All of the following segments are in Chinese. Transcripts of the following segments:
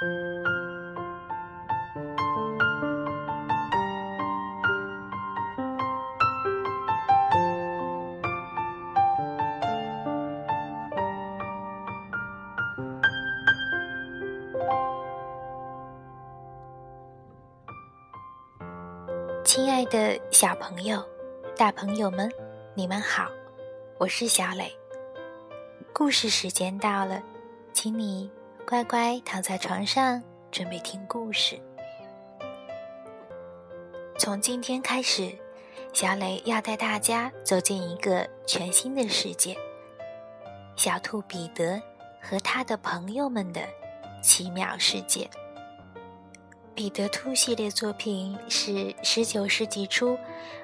亲爱的小朋友、大朋友们，你们好，我是小磊。故事时间到了，请你乖乖躺在床上，准备听故事。从今天开始，小磊要带大家走进一个全新的世界——小兔彼得和他的朋友们的奇妙世界。彼得兔系列作品是十九世纪初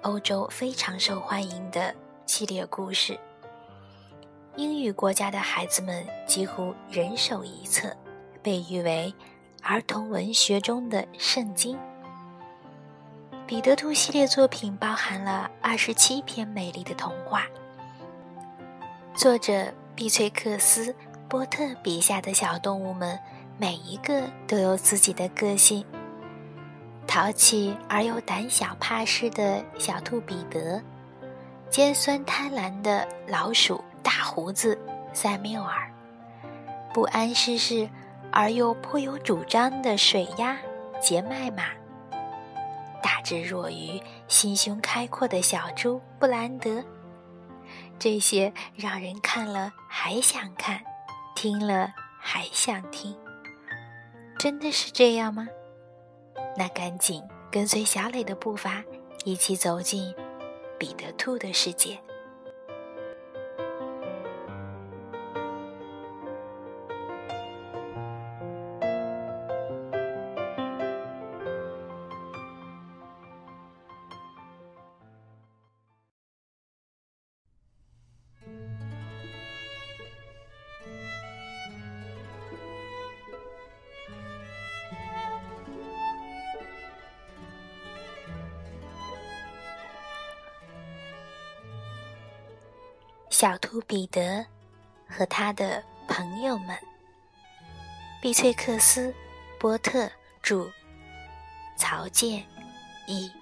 欧洲非常受欢迎的系列故事。英语国家的孩子们几乎人手一册，被誉为儿童文学中的圣经。彼得兔系列作品包含了二十七篇美丽的童话。作者碧翠克斯·波特笔下的小动物们，每一个都有自己的个性。淘气而又胆小怕事的小兔彼得，尖酸贪婪的老鼠大胡子塞缪尔，不谙世事而又颇有主张的水鸭杰麦玛，大智若愚、心胸开阔的小猪布兰德，这些让人看了还想看，听了还想听，真的是这样吗？那赶紧跟随小磊的步伐，一起走进彼得兔的世界。小兔彼得和他的朋友们。碧翠克斯·波特著，曹健译。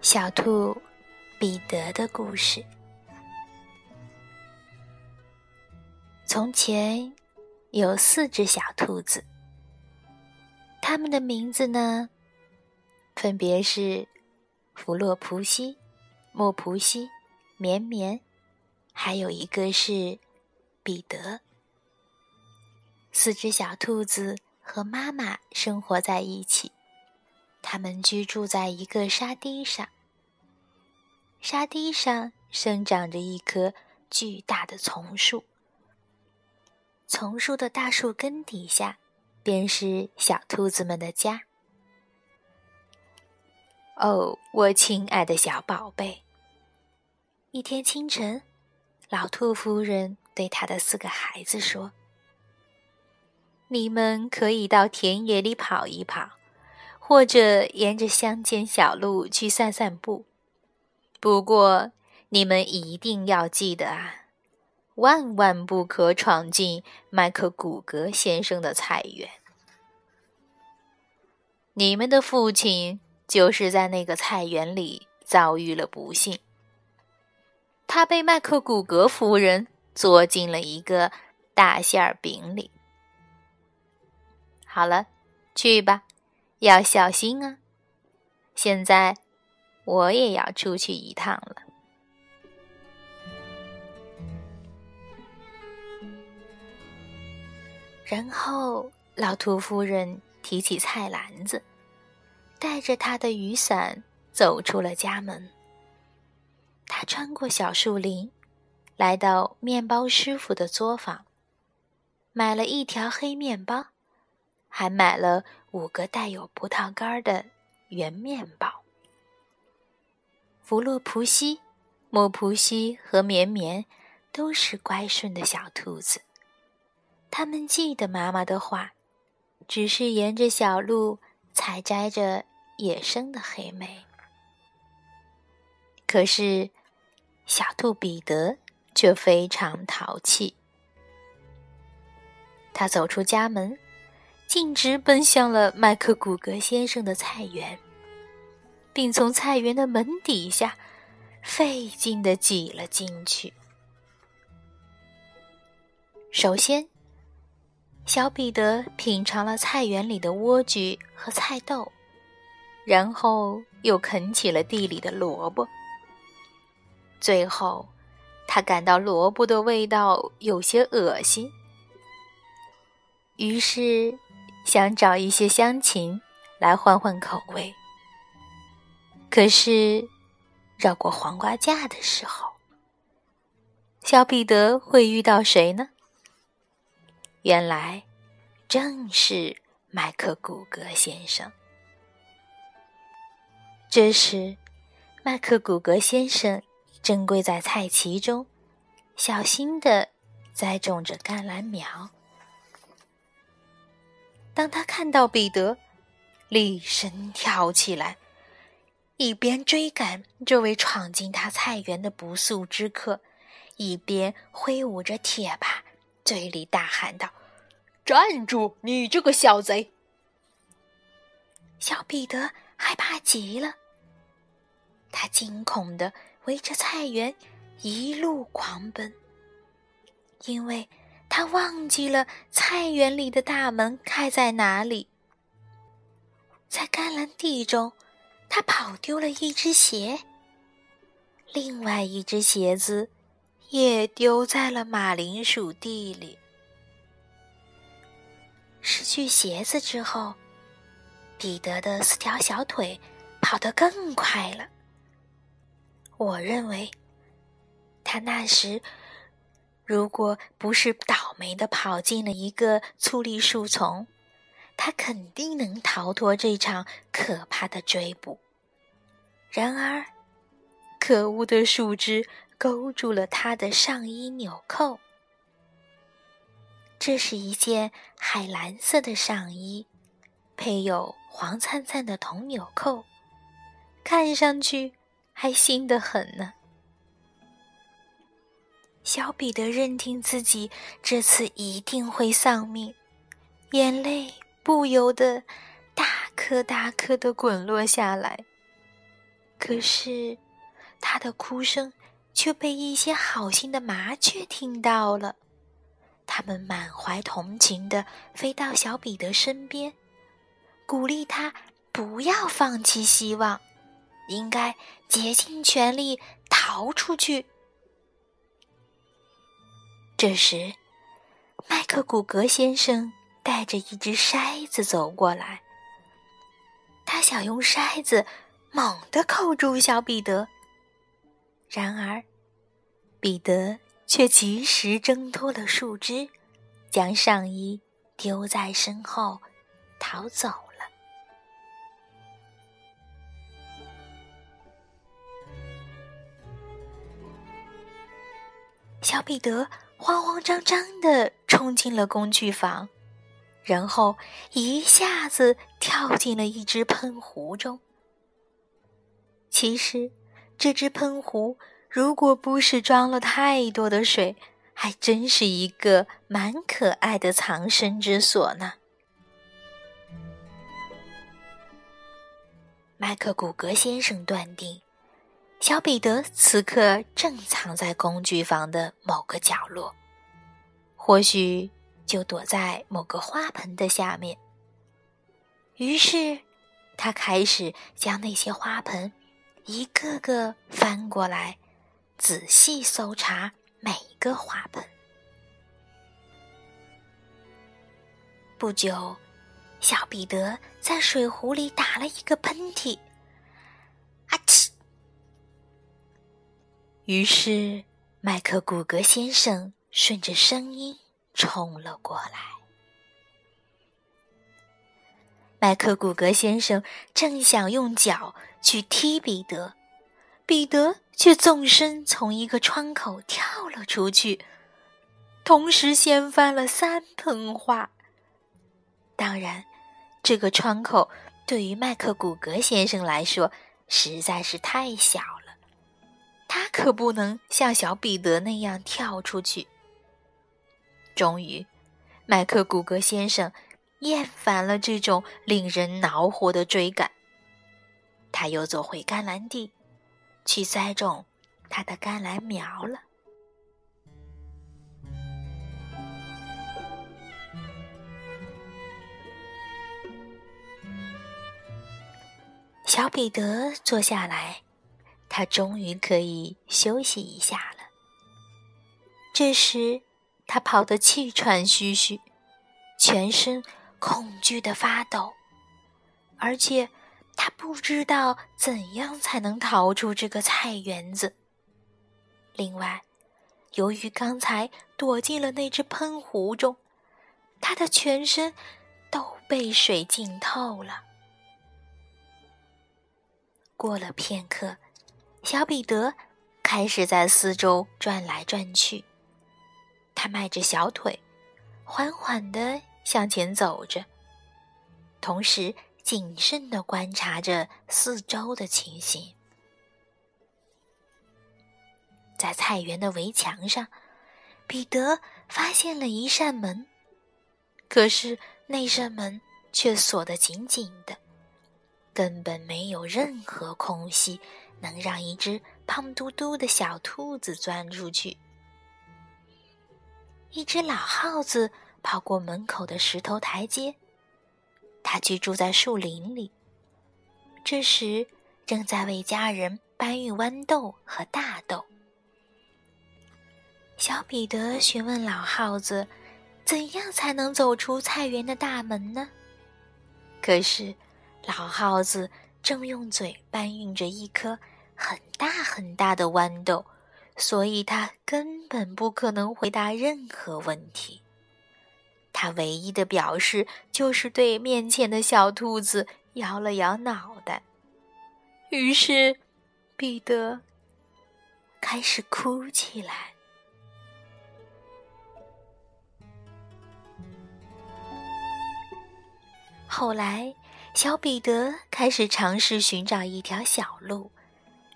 小兔彼得的故事。从前有四只小兔子。他们的名字呢，分别是弗洛普西、莫普西、绵绵，还有一个是彼得。四只小兔子和妈妈生活在一起，它们居住在一个沙堤上。沙堤上生长着一棵巨大的丛树，丛树的大树根底下。便是小兔子们的家。哦，我亲爱的小宝贝！一天清晨，老兔夫人对她的四个孩子说：“你们可以到田野里跑一跑，或者沿着乡间小路去散散步。不过，你们一定要记得啊！”万万不可闯进麦克古格先生的菜园。你们的父亲就是在那个菜园里遭遇了不幸，他被麦克古格夫人做进了一个大馅儿饼里。好了，去吧，要小心啊！现在我也要出去一趟了。然后，老兔夫人提起菜篮子，带着她的雨伞走出了家门。她穿过小树林，来到面包师傅的作坊，买了一条黑面包，还买了五个带有葡萄干的圆面包。弗洛普西、莫普西和绵绵都是乖顺的小兔子。他们记得妈妈的话，只是沿着小路采摘着野生的黑莓。可是，小兔彼得却非常淘气。他走出家门，径直奔向了麦克古格先生的菜园，并从菜园的门底下费劲的挤了进去。首先，小彼得品尝了菜园里的莴苣和菜豆，然后又啃起了地里的萝卜。最后，他感到萝卜的味道有些恶心。于是，想找一些香芹来换换口味。可是，绕过黄瓜架的时候，小彼得会遇到谁呢？原来，正是麦克古格先生。这时，麦克古格先生正跪在菜畦中，小心地栽种着甘蓝苗。当他看到彼得，厉声跳起来，一边追赶这位闯进他菜园的不速之客，一边挥舞着铁耙，嘴里大喊道：“站住，你这个小贼！”小彼得害怕极了，他惊恐地围着菜园一路狂奔，因为。他忘记了菜园里的大门开在哪里，在甘蓝地中，他跑丢了一只鞋，另外一只鞋子也丢在了马铃薯地里。失去鞋子之后，彼得的四条小腿跑得更快了。我认为，他那时。如果不是倒霉的跑进了一个粗粝树丛，他肯定能逃脱这场可怕的追捕。然而，可恶的树枝勾住了他的上衣纽扣。这是一件海蓝色的上衣，配有黄灿灿的铜纽扣，看上去还新得很呢。小彼得认定自己这次一定会丧命，眼泪不由得大颗大颗的滚落下来。可是，他的哭声却被一些好心的麻雀听到了，他们满怀同情的飞到小彼得身边，鼓励他不要放弃希望，应该竭尽全力逃出去。这时，麦克古格先生带着一只筛子走过来。他想用筛子猛地扣住小彼得，然而彼得却及时挣脱了树枝，将上衣丢在身后，逃走了。小彼得。慌慌张张地冲进了工具房，然后一下子跳进了一只喷壶中。其实，这只喷壶如果不是装了太多的水，还真是一个蛮可爱的藏身之所呢。麦克古格先生断定。小彼得此刻正藏在工具房的某个角落，或许就躲在某个花盆的下面。于是，他开始将那些花盆一个个翻过来，仔细搜查每个花盆。不久，小彼得在水壶里打了一个喷嚏，啊嚏！于是，麦克古格先生顺着声音冲了过来。麦克古格先生正想用脚去踢彼得，彼得却纵身从一个窗口跳了出去，同时掀翻了三盆花。当然，这个窗口对于麦克古格先生来说实在是太小了。他可不能像小彼得那样跳出去。终于，麦克古格先生厌烦了这种令人恼火的追赶，他又走回甘蓝地，去栽种他的甘蓝苗了。小彼得坐下来，他终于可以休息一下了。这时，他跑得气喘吁吁，全身恐惧的发抖，而且他不知道怎样才能逃出这个菜园子。另外，由于刚才躲进了那只喷壶中，他的全身都被水浸透了。过了片刻，小彼得开始在四周转来转去。他迈着小腿，缓缓地向前走着，同时谨慎地观察着四周的情形。在菜园的围墙上，彼得发现了一扇门，可是那扇门却锁得紧紧的。根本没有任何空隙能让一只胖嘟嘟的小兔子钻出去。一只老耗子跑过门口的石头台阶，他居住在树林里。这时正在为家人搬运豌豆和大豆。小彼得询问老耗子：“怎样才能走出菜园的大门呢？”可是。老耗子正用嘴搬运着一颗很大很大的豌豆，所以他根本不可能回答任何问题。他唯一的表示就是对面前的小兔子摇了摇脑袋。于是，彼得开始哭起来。后来。小彼得开始尝试寻找一条小路，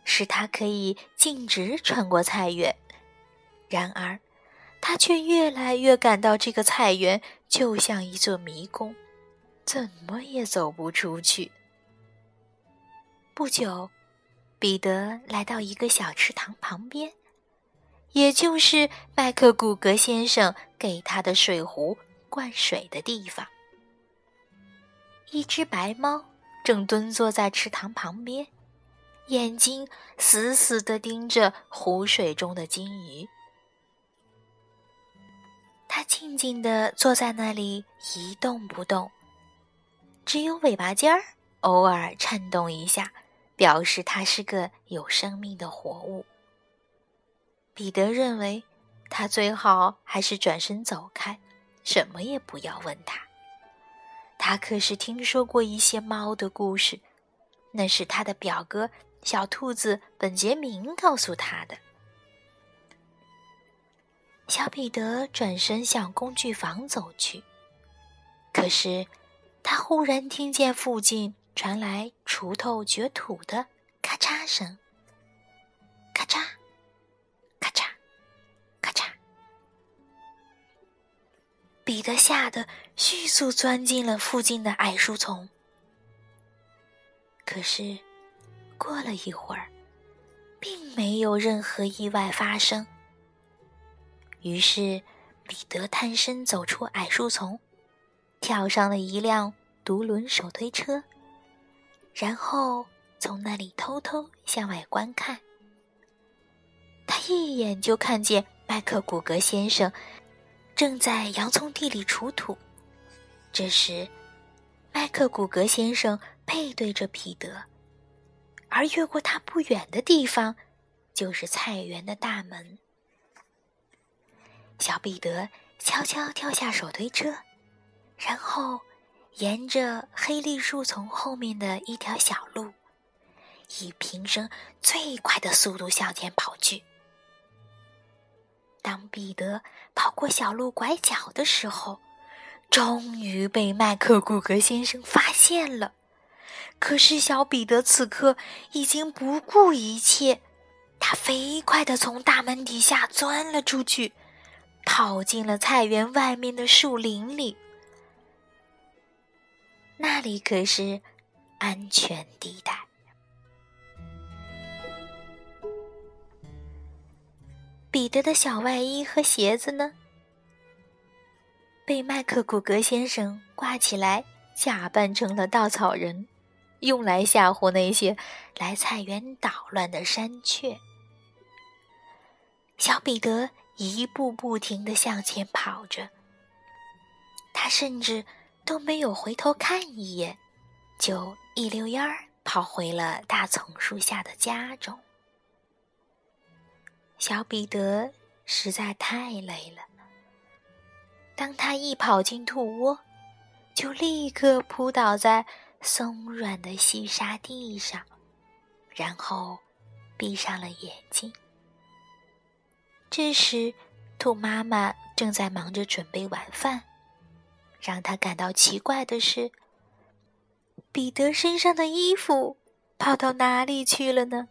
使他可以径直穿过菜园。然而，他却越来越感到这个菜园就像一座迷宫，怎么也走不出去。不久，彼得来到一个小池塘旁边，也就是麦克古格先生给他的水壶灌水的地方。一只白猫正蹲坐在池塘旁边，眼睛死死地盯着湖水中的金鱼。它静静地坐在那里一动不动，只有尾巴尖儿偶尔颤动一下，表示它是个有生命的活物。彼得认为，他最好还是转身走开，什么也不要问他。他可是听说过一些猫的故事，那是他的表哥小兔子本杰明告诉他的。小彼得转身向工具房走去，可是他忽然听见附近传来锄头掘土的咔嚓声，咔嚓。咔嚓，咔嚓彼得吓得迅速钻进了附近的矮树丛。可是，过了一会儿，并没有任何意外发生。于是，彼得探身走出矮树丛，跳上了一辆独轮手推车，然后从那里偷偷向外观看。他一眼就看见麦克古格先生。正在洋葱地里锄土，这时，麦克古格先生背对着彼得，而越过他不远的地方，就是菜园的大门。小彼得悄悄跳下手推车，然后沿着黑栗树丛后面的一条小路，以平生最快的速度向前跑去。当彼得跑过小路拐角的时候，终于被麦克古格先生发现了。可是小彼得此刻已经不顾一切，他飞快地从大门底下钻了出去，跑进了菜园外面的树林里。那里可是安全地带。彼得的小外衣和鞋子呢？被麦克古格先生挂起来，假扮成了稻草人，用来吓唬那些来菜园捣乱的山雀。小彼得一步不停的向前跑着，他甚至都没有回头看一眼，就一溜烟儿跑回了大丛树下的家中。小彼得实在太累了。当他一跑进兔窝，就立刻扑倒在松软的细沙地上，然后闭上了眼睛。这时，兔妈妈正在忙着准备晚饭。让他感到奇怪的是，彼得身上的衣服跑到哪里去了呢？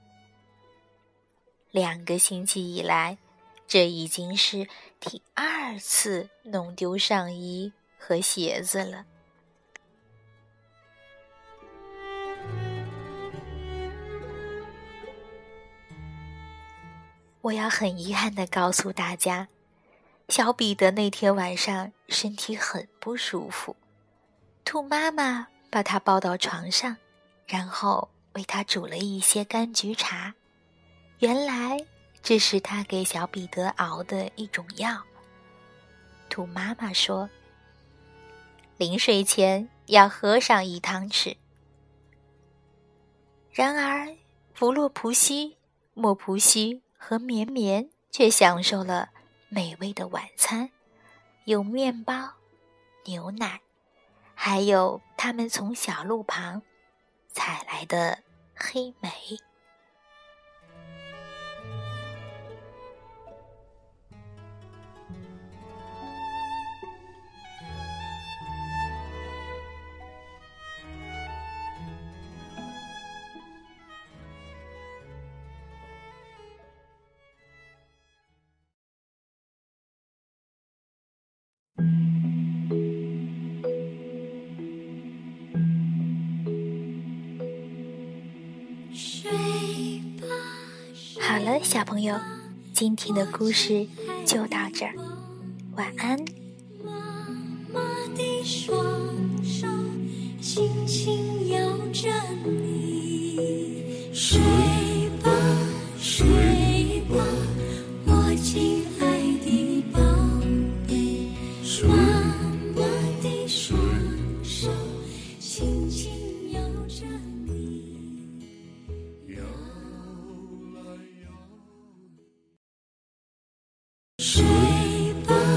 两个星期以来，这已经是第二次弄丢上衣和鞋子了。我要很遗憾的告诉大家，小彼得那天晚上身体很不舒服，兔妈妈把他抱到床上，然后为他煮了一些柑橘茶。原来这是他给小彼得熬的一种药。兔妈妈说：“临睡前要喝上一汤匙。”然而，弗洛普西、莫普西和绵绵却享受了美味的晚餐，有面包、牛奶，还有他们从小路旁采来的黑莓。小朋友，今天的故事就到这儿，晚安。妈妈的双手轻轻摇着你，